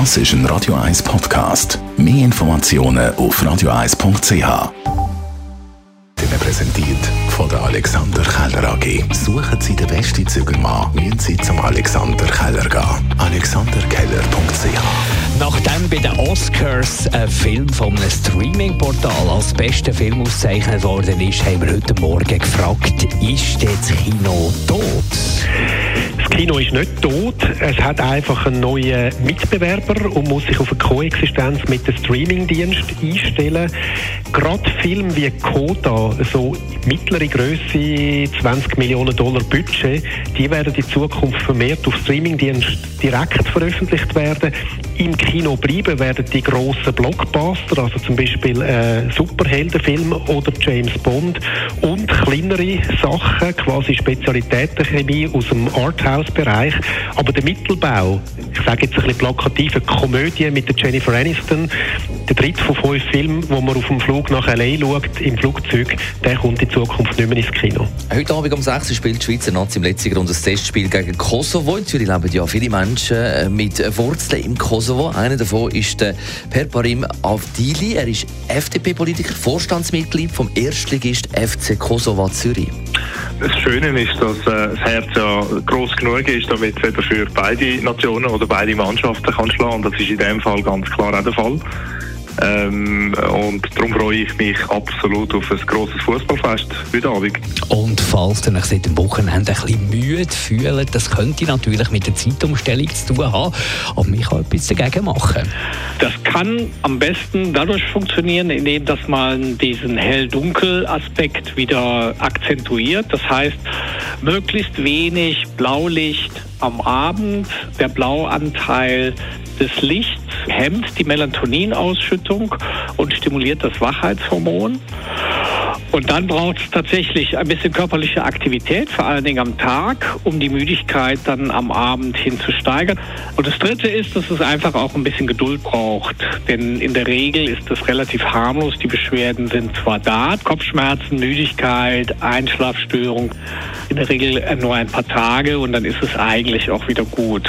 Das ist ein Radio 1 Podcast. Mehr Informationen auf radio1.ch. Präsentiert von der Alexander Keller AG. Suchen Sie den besten Zügelmann, müssen Sie zum Alexander Keller gehen. AlexanderKeller.ch Nachdem bei den Oscars ein Film von einem Streaming-Portal als bester Film ausgezeichnet worden ist, haben wir heute Morgen gefragt, ist das Kino tot? Kino ist nicht tot. Es hat einfach einen neuen Mitbewerber und muss sich auf eine Koexistenz mit dem Streamingdienst einstellen. Gerade Filme wie Coda, so mittlere Größe, 20 Millionen Dollar Budget, die werden in Zukunft vermehrt auf Streamingdienst direkt veröffentlicht werden. Im Kino bleiben werden die grossen Blockbuster, also zum Beispiel äh, Superheldenfilme oder James Bond und kleinere Sachen, quasi Spezialitätenchemie aus dem Arthouse Bereich. Aber der Mittelbau, ich sage jetzt ein bisschen plakative Komödie mit der Jennifer Aniston, der dritte von fünf Filmen, wo man auf dem Flug nach L.A. schaut, im Flugzeug, der kommt in Zukunft nicht mehr ins Kino. Heute Abend um 6 Uhr spielt die Schweizer Nazi im letzten Runde das Testspiel gegen Kosovo. In Zürich leben ja viele Menschen äh, mit Wurzeln im Kosovo. Einer davon ist der Perparim Avdili. Er ist FDP-Politiker, Vorstandsmitglied vom Erstligist FC Kosovo Zürich. Das Schöne ist, dass äh, das Herz ja groß genug ist, damit es eben für beide Nationen oder beide Mannschaften kann schlagen. Das ist in dem Fall ganz klar auch der Fall. Ähm, und darum freue ich mich absolut auf ein grosses Fußballfest heute Abend. Und falls ihr euch seit dem Wochenende ein bisschen müde fühlt, das könnte natürlich mit der Zeitumstellung zu tun haben. Aber ich kann etwas dagegen machen. Das kann am besten dadurch funktionieren, indem dass man diesen Hell-Dunkel-Aspekt wieder akzentuiert. Das heißt, möglichst wenig Blaulicht am Abend. Der Blauanteil des Lichts hemmt die Melatoninausschüttung und stimuliert das Wachheitshormon. Und dann braucht es tatsächlich ein bisschen körperliche Aktivität, vor allen Dingen am Tag, um die Müdigkeit dann am Abend hin zu steigern. Und das Dritte ist, dass es einfach auch ein bisschen Geduld braucht. Denn in der Regel ist es relativ harmlos. Die Beschwerden sind zwar da, Kopfschmerzen, Müdigkeit, Einschlafstörung, in der Regel nur ein paar Tage und dann ist es eigentlich auch wieder gut.